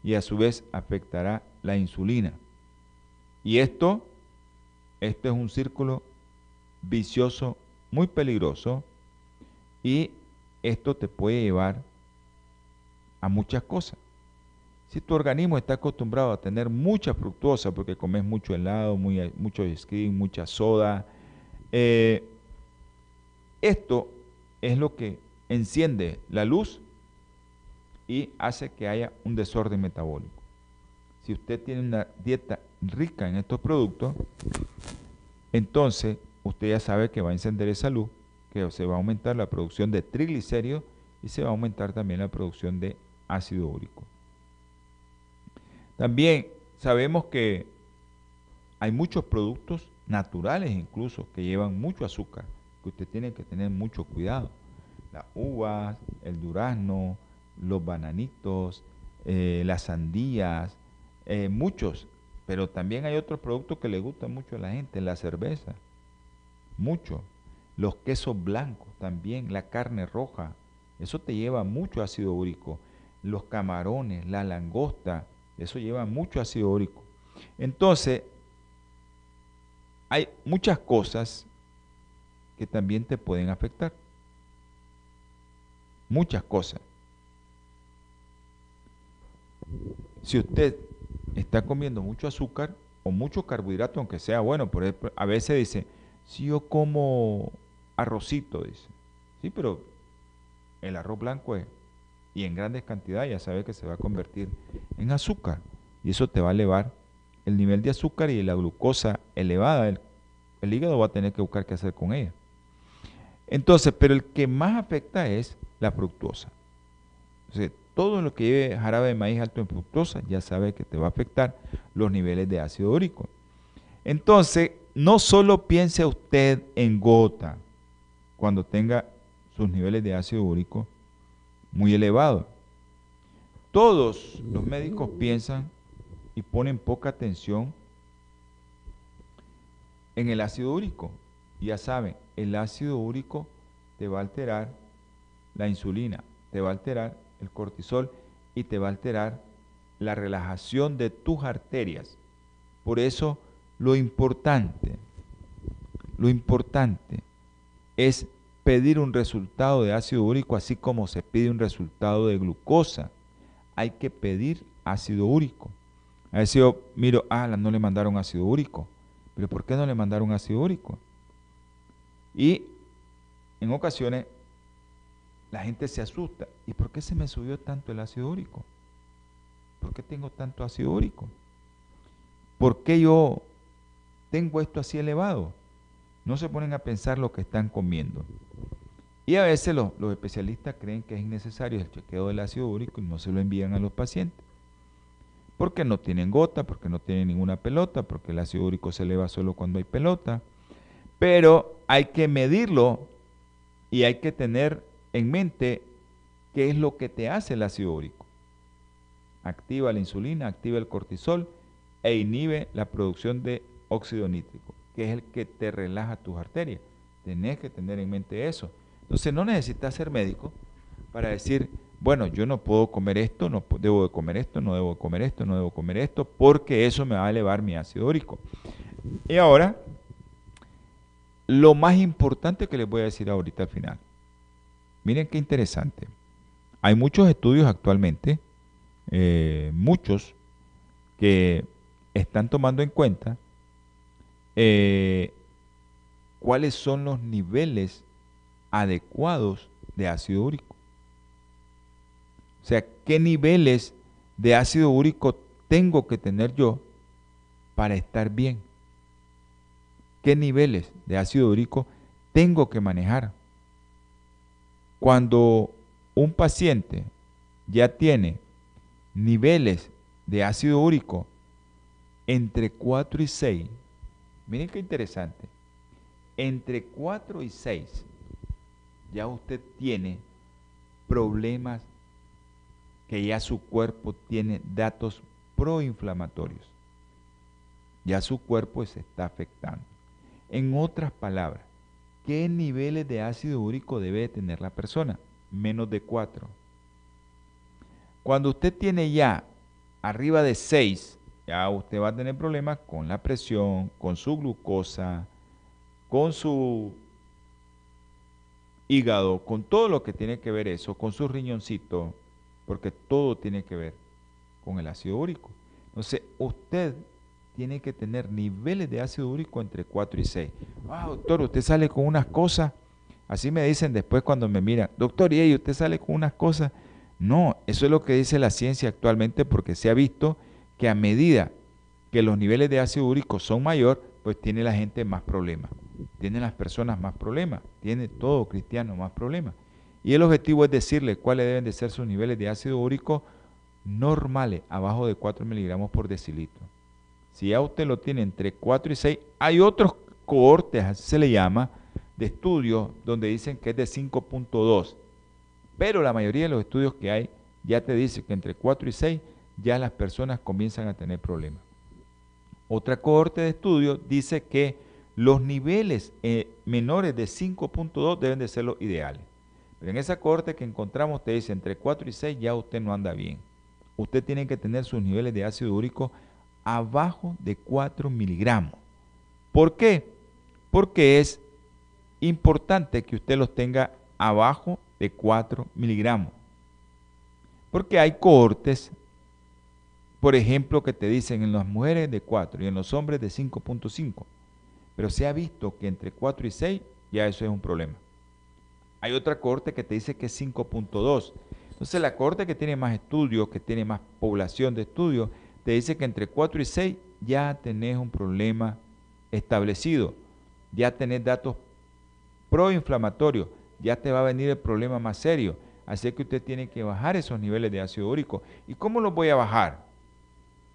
y a su vez afectará la insulina. Y esto, esto es un círculo vicioso muy peligroso y esto te puede llevar a muchas cosas. Si tu organismo está acostumbrado a tener mucha fructosa porque comes mucho helado, mucho skin, mucha soda, eh, esto es lo que enciende la luz y hace que haya un desorden metabólico. Si usted tiene una dieta rica en estos productos, entonces usted ya sabe que va a encender esa luz, que se va a aumentar la producción de triglicéridos y se va a aumentar también la producción de ácido úrico. También sabemos que hay muchos productos naturales incluso que llevan mucho azúcar, que usted tiene que tener mucho cuidado. Las uvas, el durazno, los bananitos, eh, las sandías, eh, muchos, pero también hay otros productos que le gustan mucho a la gente, la cerveza, mucho. Los quesos blancos también, la carne roja, eso te lleva mucho ácido úrico. Los camarones, la langosta, eso lleva mucho ácido úrico. Entonces, hay muchas cosas que también te pueden afectar. Muchas cosas. Si usted está comiendo mucho azúcar o mucho carbohidrato, aunque sea bueno, por ejemplo, a veces dice, si yo como arrocito, dice, sí, pero el arroz blanco es, y en grandes cantidades ya sabe que se va a convertir en azúcar, y eso te va a elevar el nivel de azúcar y la glucosa elevada, el, hígado va a tener que buscar qué hacer con ella. Entonces, pero el que más afecta es la fructosa. Entonces, todo lo que lleve jarabe de maíz alto en fructosa, ya sabe que te va a afectar los niveles de ácido úrico. Entonces, no solo piense usted en gota cuando tenga sus niveles de ácido úrico muy elevados. Todos los médicos piensan y ponen poca atención en el ácido úrico. Ya saben, el ácido úrico te va a alterar la insulina, te va a alterar el cortisol y te va a alterar la relajación de tus arterias. Por eso lo importante, lo importante es pedir un resultado de ácido úrico así como se pide un resultado de glucosa. Hay que pedir ácido úrico. A veces yo miro, ah, no le mandaron ácido úrico. Pero ¿por qué no le mandaron ácido úrico? Y en ocasiones la gente se asusta. ¿Y por qué se me subió tanto el ácido úrico? ¿Por qué tengo tanto ácido úrico? ¿Por qué yo tengo esto así elevado? No se ponen a pensar lo que están comiendo. Y a veces los, especialistas creen que es innecesario el chequeo del ácido úrico y no se lo envían a los pacientes. Porque no tienen gota, porque no tienen ninguna pelota, porque el ácido úrico se eleva solo cuando hay pelota. Pero hay que medirlo y hay que tener en mente qué es lo que te hace el ácido úrico. Activa la insulina, activa el cortisol e inhibe la producción de óxido nítrico, que es el que te relaja tus arterias. Tenés que tener en mente eso. Entonces no necesitas ser médico para decir, bueno, yo no puedo comer esto, no debo de comer esto, no debo de comer esto, no debo comer esto, porque eso me va a elevar mi ácido úrico. Y ahora, lo más importante que les voy a decir ahorita al final. Miren qué interesante. Hay muchos estudios actualmente, eh, muchos, que están tomando en cuenta eh, cuáles son los niveles adecuados de ácido úrico. O sea, qué niveles de ácido úrico tengo que tener yo para estar bien. ¿Qué niveles de ácido úrico tengo que manejar? Cuando un paciente ya tiene niveles de ácido úrico entre 4 y 6, miren qué interesante, entre 4 y 6 ya usted tiene problemas que ya su cuerpo tiene datos proinflamatorios. Ya su cuerpo se está afectando. En otras palabras, ¿qué niveles de ácido úrico debe tener la persona? Menos de 4. Cuando usted tiene ya arriba de 6, ya usted va a tener problemas con la presión, con su glucosa, con su hígado, con todo lo que tiene que ver eso, con su riñoncito, porque todo tiene que ver con el ácido úrico. Entonces, usted tiene que tener niveles de ácido úrico entre 4 y 6. Ah, doctor, usted sale con unas cosas, así me dicen después cuando me miran, doctor, ¿y usted sale con unas cosas? No, eso es lo que dice la ciencia actualmente porque se ha visto que a medida que los niveles de ácido úrico son mayor, pues tiene la gente más problemas tienen las personas más problemas, tiene todo cristiano más problemas. Y el objetivo es decirle cuáles deben de ser sus niveles de ácido úrico normales, abajo de 4 miligramos por decilitro. Si ya usted lo tiene entre 4 y 6, hay otros cohortes, así se le llama, de estudios donde dicen que es de 5.2. Pero la mayoría de los estudios que hay ya te dice que entre 4 y 6 ya las personas comienzan a tener problemas. Otra cohorte de estudios dice que los niveles eh, menores de 5.2 deben de ser los ideales. Pero en esa corte que encontramos te dice entre 4 y 6 ya usted no anda bien. Usted tiene que tener sus niveles de ácido úrico abajo de 4 miligramos. ¿Por qué? Porque es importante que usted los tenga abajo de 4 miligramos. Porque hay cohortes, por ejemplo, que te dicen en las mujeres de 4 y en los hombres de 5.5. Pero se ha visto que entre 4 y 6 ya eso es un problema. Hay otra corte que te dice que es 5.2. Entonces la corte que tiene más estudios, que tiene más población de estudios, te dice que entre 4 y 6 ya tenés un problema establecido. Ya tenés datos proinflamatorios. Ya te va a venir el problema más serio. Así que usted tiene que bajar esos niveles de ácido úrico. ¿Y cómo los voy a bajar?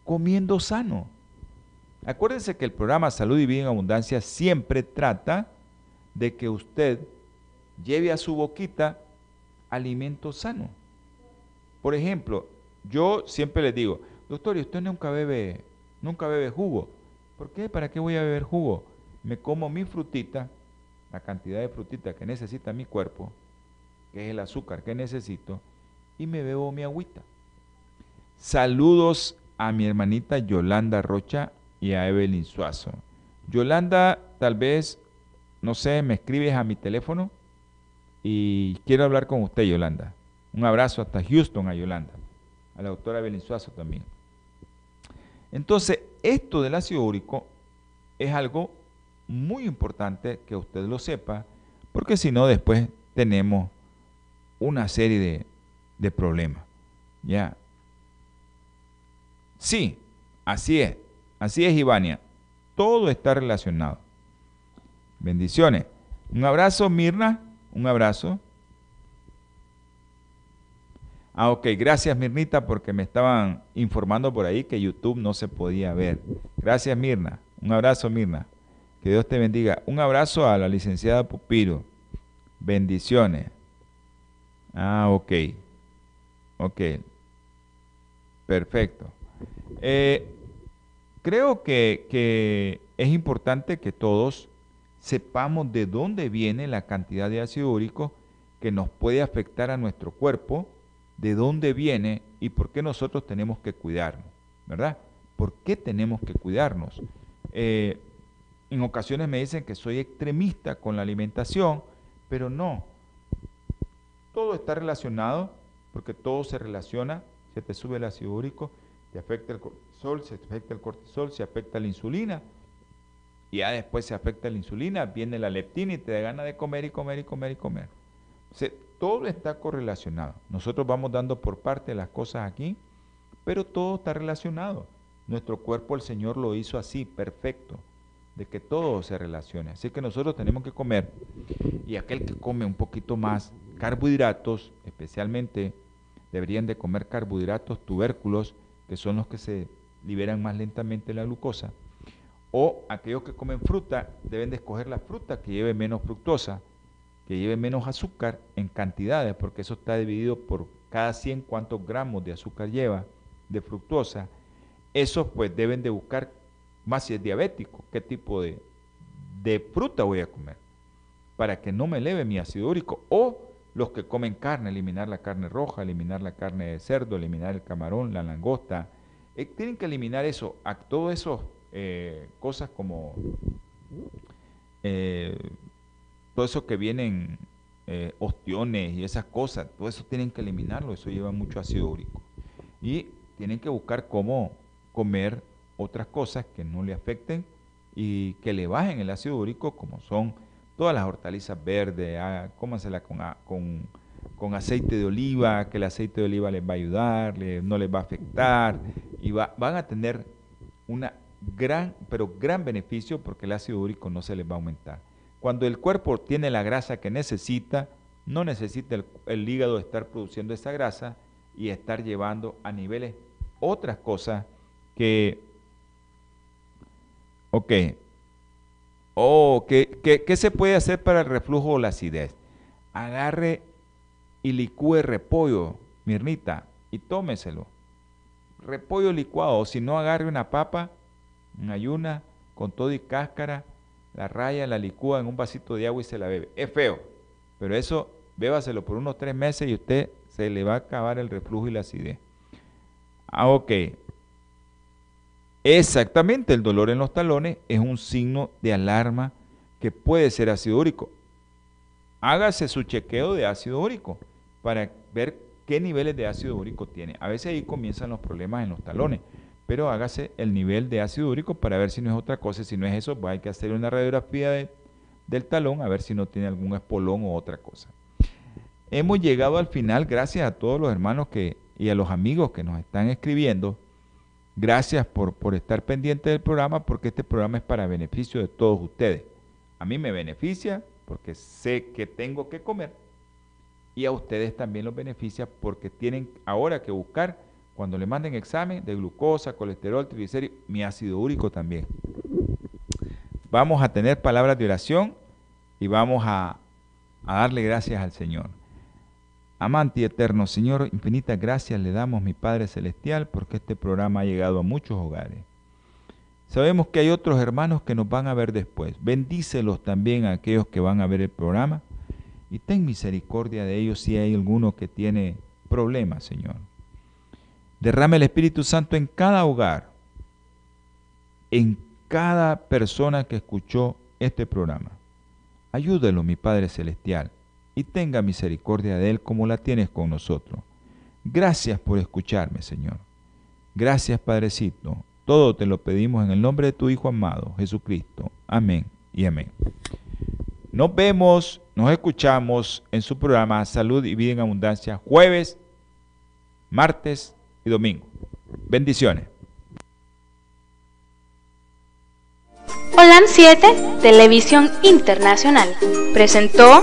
Comiendo sano. Acuérdense que el programa Salud y Vida en Abundancia siempre trata de que usted lleve a su boquita alimento sano. Por ejemplo, yo siempre le digo, doctor, ¿y usted nunca bebe, nunca bebe jugo? ¿Por qué? ¿Para qué voy a beber jugo? Me como mi frutita, la cantidad de frutita que necesita mi cuerpo, que es el azúcar que necesito, y me bebo mi agüita. Saludos a mi hermanita Yolanda Rocha y a Evelyn Suazo. Yolanda, tal vez, no sé, me escribes a mi teléfono y quiero hablar con usted, Yolanda. Un abrazo hasta Houston a Yolanda, a la doctora Evelyn Suazo también. Entonces, esto del ácido úrico es algo muy importante que usted lo sepa, porque si no, después tenemos una serie de, de problemas. ¿Ya? Sí, así es. Así es, Ivania. Todo está relacionado. Bendiciones. Un abrazo, Mirna. Un abrazo. Ah, ok. Gracias, Mirnita, porque me estaban informando por ahí que YouTube no se podía ver. Gracias, Mirna. Un abrazo, Mirna. Que Dios te bendiga. Un abrazo a la licenciada Pupiro. Bendiciones. Ah, ok. Ok. Perfecto. Eh, Creo que, es importante que todos sepamos de dónde viene la cantidad de ácido úrico que nos puede afectar a nuestro cuerpo, de dónde viene y por qué nosotros tenemos que cuidarnos, ¿verdad? ¿Por qué tenemos que cuidarnos? Eh, en ocasiones me dicen que soy extremista con la alimentación, pero no. Todo está relacionado porque todo se relaciona. Se te sube el ácido úrico, te afecta el cortisol, se afecta el cortisol, se afecta la insulina. Y ya después se afecta la insulina, viene la leptina y te da ganas de comer y comer y comer y comer. todo está correlacionado. Nosotros vamos dando por parte las cosas aquí, pero todo está relacionado. Nuestro cuerpo el Señor lo hizo así, perfecto de que todo se relacione. Así que nosotros tenemos que comer y aquel que come un poquito más carbohidratos, especialmente deberían de comer carbohidratos tubérculos, que son los que se liberan más lentamente la glucosa, o aquellos que comen fruta deben de escoger la fruta que lleve menos fructosa, que lleve menos azúcar en cantidades, porque eso está dividido por cada 100 cuántos gramos de azúcar lleva de fructosa. Esos pues deben de buscar más si es diabético, qué tipo de, fruta voy a comer para que no me eleve mi ácido úrico. O los que comen carne, eliminar la carne roja, eliminar la carne de cerdo, eliminar el camarón, la langosta. Eh, tienen que eliminar eso, a todo eso eh, cosas como eh, todo eso que vienen ostiones y esas cosas, todo eso tienen que eliminarlo, eso lleva mucho ácido úrico. Y tienen que buscar cómo comer otras cosas que no le afecten y que le bajen el ácido úrico, como son todas las hortalizas verdes, ah, cómansela con, con, con, aceite de oliva, que el aceite de oliva les va a ayudar, no les va a afectar y van a tener una gran, pero gran beneficio porque el ácido úrico no se les va a aumentar. Cuando el cuerpo tiene la grasa que necesita, no necesita el, el hígado estar produciendo esa grasa y estar llevando a niveles otras cosas que Ok. Oh, ¿qué, se puede hacer para el reflujo o la acidez? Agarre y licúe repollo, Mirnita, y tómeselo. Repollo licuado, si no, agarre una papa en ayuna con todo y cáscara, la raya, la licúa en un vasito de agua y se la bebe. Es feo, pero eso bébaselo por unos tres meses y usted se le va a acabar el reflujo y la acidez. Ah, ok. Exactamente, el dolor en los talones es un signo de alarma que puede ser ácido úrico. Hágase su chequeo de ácido úrico para ver qué niveles de ácido úrico tiene. A veces ahí comienzan los problemas en los talones, pero hágase el nivel de ácido úrico para ver si no es otra cosa. Si no es eso, pues hay que hacer una radiografía del talón a ver si no tiene algún espolón o otra cosa. Hemos llegado al final, gracias a todos los hermanos que, y a los amigos que nos están escribiendo Gracias por, por estar pendiente del programa porque este programa es para beneficio de todos ustedes. A mí me beneficia porque sé que tengo que comer y a ustedes también los beneficia porque tienen ahora que buscar cuando le manden examen de glucosa, colesterol, triglicéridos, mi ácido úrico también. Vamos a tener palabras de oración y vamos a, a darle gracias al Señor. Amante y eterno Señor, infinitas gracias le damos, mi Padre Celestial, porque este programa ha llegado a muchos hogares. Sabemos que hay otros hermanos que nos van a ver después. Bendícelos también a aquellos que van a ver el programa y ten misericordia de ellos si hay alguno que tiene problemas, Señor. Derrame el Espíritu Santo en cada hogar, en cada persona que escuchó este programa. Ayúdalo, mi Padre Celestial y tenga misericordia de él como la tienes con nosotros. Gracias por escucharme, Señor. Gracias, Padrecito. Todo te lo pedimos en el nombre de tu Hijo amado, Jesucristo. Amén y amén. Nos vemos, nos escuchamos en su programa Salud y Vida en Abundancia, jueves, martes y domingo. Bendiciones. Holan 7, Televisión Internacional, presentó